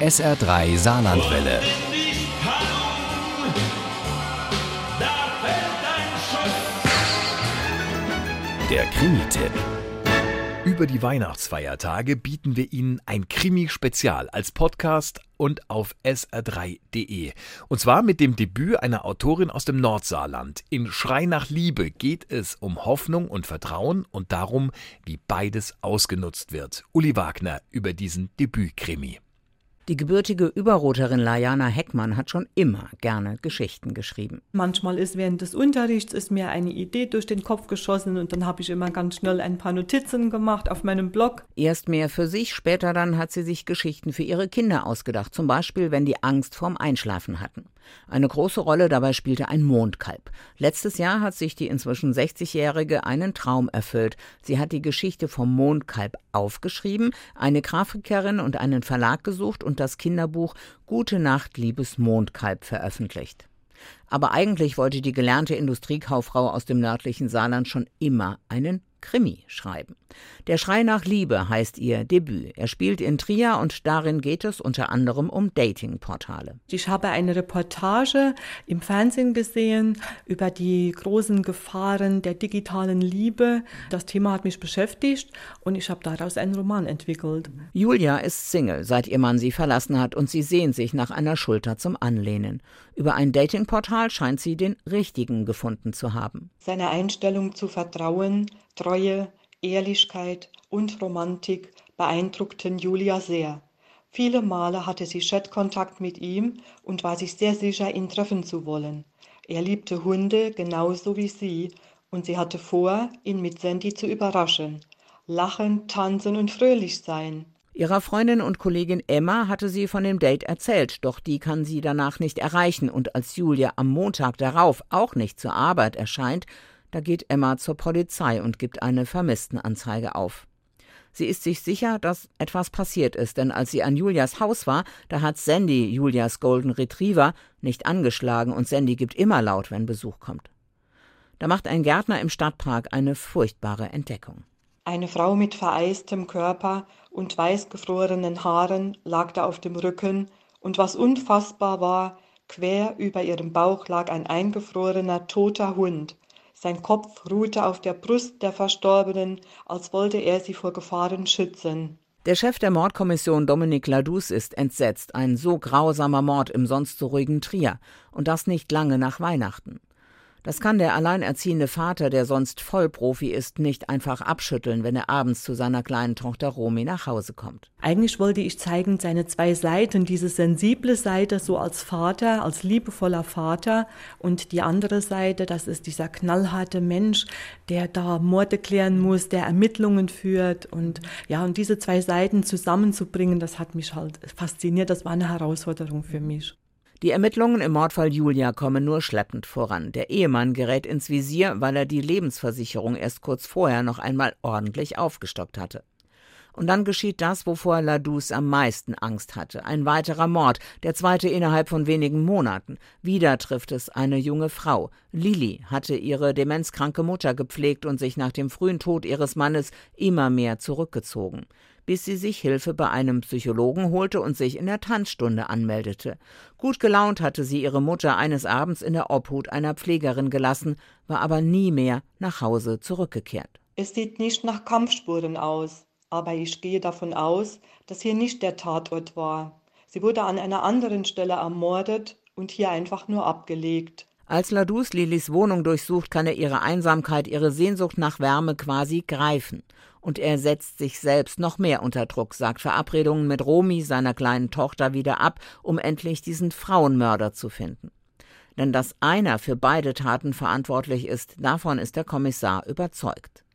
SR3 Saarlandwelle. Der Krimi-Tipp. Über die Weihnachtsfeiertage bieten wir Ihnen ein Krimi-Spezial als Podcast und auf sr3.de. Und zwar mit dem Debüt einer Autorin aus dem Nordsaarland. In Schrei nach Liebe geht es um Hoffnung und Vertrauen und darum, wie beides ausgenutzt wird. Uli Wagner über diesen Debütkrimi. Die gebürtige Überroterin Lajana Heckmann hat schon immer gerne Geschichten geschrieben. Manchmal ist während des Unterrichts ist mir eine Idee durch den Kopf geschossen und dann habe ich immer ganz schnell ein paar Notizen gemacht auf meinem Blog. Erst mehr für sich, später dann hat sie sich Geschichten für ihre Kinder ausgedacht, zum Beispiel wenn die Angst vorm Einschlafen hatten. Eine große Rolle dabei spielte ein Mondkalb. Letztes Jahr hat sich die inzwischen 60-Jährige einen Traum erfüllt. Sie hat die Geschichte vom Mondkalb aufgeschrieben, eine Grafikerin und einen Verlag gesucht und das Kinderbuch Gute Nacht, liebes Mondkalb veröffentlicht. Aber eigentlich wollte die gelernte Industriekauffrau aus dem nördlichen Saarland schon immer einen Krimi schreiben. Der Schrei nach Liebe heißt ihr Debüt. Er spielt in Trier und darin geht es unter anderem um Datingportale. Ich habe eine Reportage im Fernsehen gesehen über die großen Gefahren der digitalen Liebe. Das Thema hat mich beschäftigt und ich habe daraus einen Roman entwickelt. Julia ist Single, seit ihr Mann sie verlassen hat und sie sehnt sich nach einer Schulter zum Anlehnen. Über ein Datingportal scheint sie den richtigen gefunden zu haben. Seine Einstellung zu Vertrauen, Treue, Ehrlichkeit und Romantik beeindruckten Julia sehr. Viele Male hatte sie Chatkontakt mit ihm und war sich sehr sicher, ihn treffen zu wollen. Er liebte Hunde genauso wie sie und sie hatte vor, ihn mit Sandy zu überraschen. Lachen, tanzen und fröhlich sein. Ihrer Freundin und Kollegin Emma hatte sie von dem Date erzählt, doch die kann sie danach nicht erreichen und als Julia am Montag darauf auch nicht zur Arbeit erscheint, da geht Emma zur Polizei und gibt eine Vermisstenanzeige auf. Sie ist sich sicher, dass etwas passiert ist, denn als sie an Julias Haus war, da hat Sandy, Julias Golden Retriever, nicht angeschlagen und Sandy gibt immer laut, wenn Besuch kommt. Da macht ein Gärtner im Stadtpark eine furchtbare Entdeckung. Eine Frau mit vereistem Körper und weißgefrorenen Haaren lag da auf dem Rücken, und was unfassbar war, quer über ihrem Bauch lag ein eingefrorener toter Hund, sein Kopf ruhte auf der Brust der Verstorbenen, als wollte er sie vor Gefahren schützen. Der Chef der Mordkommission Dominik Ladus ist entsetzt. Ein so grausamer Mord im sonst so ruhigen Trier. Und das nicht lange nach Weihnachten. Das kann der alleinerziehende Vater, der sonst Vollprofi ist, nicht einfach abschütteln, wenn er abends zu seiner kleinen Tochter Romy nach Hause kommt. Eigentlich wollte ich zeigen seine zwei Seiten, diese sensible Seite so als Vater, als liebevoller Vater und die andere Seite, das ist dieser knallharte Mensch, der da Morde klären muss, der Ermittlungen führt und ja, und diese zwei Seiten zusammenzubringen, das hat mich halt fasziniert, das war eine Herausforderung für mich. Die Ermittlungen im Mordfall Julia kommen nur schleppend voran. Der Ehemann gerät ins Visier, weil er die Lebensversicherung erst kurz vorher noch einmal ordentlich aufgestockt hatte. Und dann geschieht das, wovor Ladus am meisten Angst hatte. Ein weiterer Mord, der zweite innerhalb von wenigen Monaten. Wieder trifft es eine junge Frau. Lili hatte ihre demenzkranke Mutter gepflegt und sich nach dem frühen Tod ihres Mannes immer mehr zurückgezogen bis sie sich Hilfe bei einem Psychologen holte und sich in der Tanzstunde anmeldete. Gut gelaunt hatte sie ihre Mutter eines Abends in der Obhut einer Pflegerin gelassen, war aber nie mehr nach Hause zurückgekehrt. Es sieht nicht nach Kampfspuren aus, aber ich gehe davon aus, dass hier nicht der Tatort war. Sie wurde an einer anderen Stelle ermordet und hier einfach nur abgelegt. Als Ladus Lilis Wohnung durchsucht, kann er ihre Einsamkeit, ihre Sehnsucht nach Wärme quasi greifen. Und er setzt sich selbst noch mehr unter Druck, sagt Verabredungen mit Romi, seiner kleinen Tochter, wieder ab, um endlich diesen Frauenmörder zu finden. Denn dass einer für beide Taten verantwortlich ist, davon ist der Kommissar überzeugt.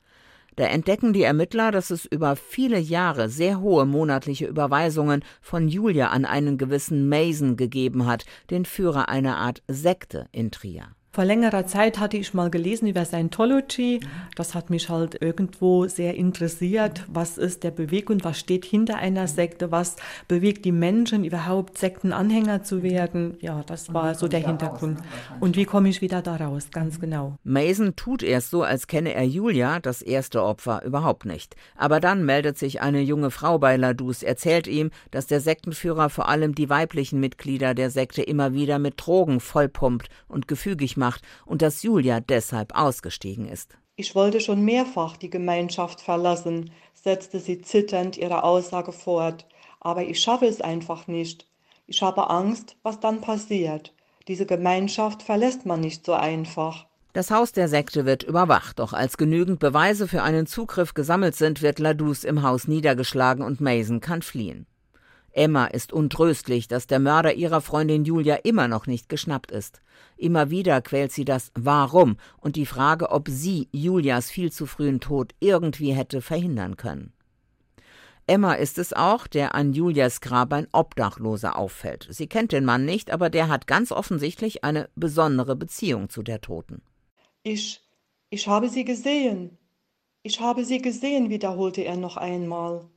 Da entdecken die Ermittler, dass es über viele Jahre sehr hohe monatliche Überweisungen von Julia an einen gewissen Mason gegeben hat, den Führer einer Art Sekte in Trier. Vor längerer Zeit hatte ich mal gelesen über Scientology. Das hat mich halt irgendwo sehr interessiert. Was ist der Bewegung? Was steht hinter einer Sekte? Was bewegt die Menschen überhaupt, Sektenanhänger zu werden? Ja, das war so der Hintergrund. Und wie komme ich wieder da raus? Ganz genau. Mason tut erst so, als kenne er Julia, das erste Opfer, überhaupt nicht. Aber dann meldet sich eine junge Frau bei Ladus, erzählt ihm, dass der Sektenführer vor allem die weiblichen Mitglieder der Sekte immer wieder mit Drogen vollpumpt und gefügig macht und dass Julia deshalb ausgestiegen ist. Ich wollte schon mehrfach die Gemeinschaft verlassen, setzte sie zitternd ihre Aussage fort, aber ich schaffe es einfach nicht. Ich habe Angst, was dann passiert. Diese Gemeinschaft verlässt man nicht so einfach. Das Haus der Sekte wird überwacht, doch als genügend Beweise für einen Zugriff gesammelt sind, wird Ladus im Haus niedergeschlagen und Mason kann fliehen. Emma ist untröstlich, dass der Mörder ihrer Freundin Julia immer noch nicht geschnappt ist. Immer wieder quält sie das Warum und die Frage, ob sie Julias viel zu frühen Tod irgendwie hätte verhindern können. Emma ist es auch, der an Julias Grab ein Obdachloser auffällt. Sie kennt den Mann nicht, aber der hat ganz offensichtlich eine besondere Beziehung zu der Toten. Ich, ich habe sie gesehen. Ich habe sie gesehen, wiederholte er noch einmal.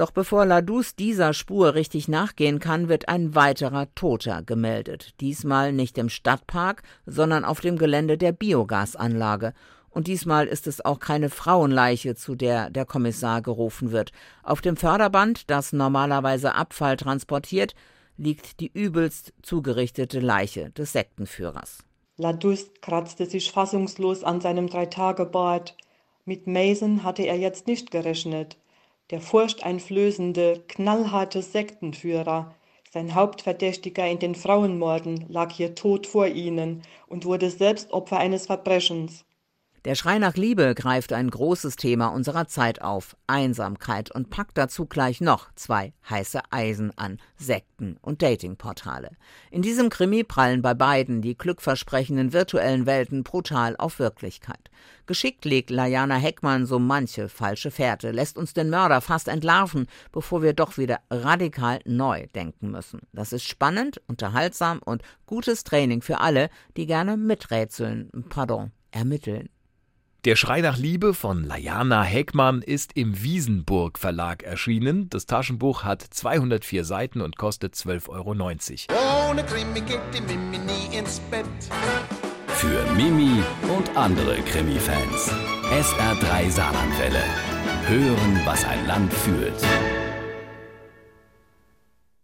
Doch bevor Ladus dieser Spur richtig nachgehen kann, wird ein weiterer Toter gemeldet. Diesmal nicht im Stadtpark, sondern auf dem Gelände der Biogasanlage. Und diesmal ist es auch keine Frauenleiche, zu der der Kommissar gerufen wird. Auf dem Förderband, das normalerweise Abfall transportiert, liegt die übelst zugerichtete Leiche des Sektenführers. Ladus kratzte sich fassungslos an seinem Dreitagebart. Mit Mason hatte er jetzt nicht gerechnet. Der furchteinflößende, knallharte Sektenführer, sein Hauptverdächtiger in den Frauenmorden, lag hier tot vor ihnen und wurde selbst Opfer eines Verbrechens. Der Schrei nach Liebe greift ein großes Thema unserer Zeit auf, Einsamkeit, und packt dazu gleich noch zwei heiße Eisen an, Sekten und Datingportale. In diesem Krimi prallen bei beiden die glückversprechenden virtuellen Welten brutal auf Wirklichkeit. Geschickt legt Layana Heckmann so manche falsche Fährte, lässt uns den Mörder fast entlarven, bevor wir doch wieder radikal neu denken müssen. Das ist spannend, unterhaltsam und gutes Training für alle, die gerne miträtseln, pardon, ermitteln. Der Schrei nach Liebe von Layana Heckmann ist im Wiesenburg Verlag erschienen. Das Taschenbuch hat 204 Seiten und kostet 12,90 Euro. Ohne Krimi geht die Mimi nie ins Bett. Für Mimi und andere Krimi-Fans. SR3 Saarlandwelle. Hören, was ein Land fühlt.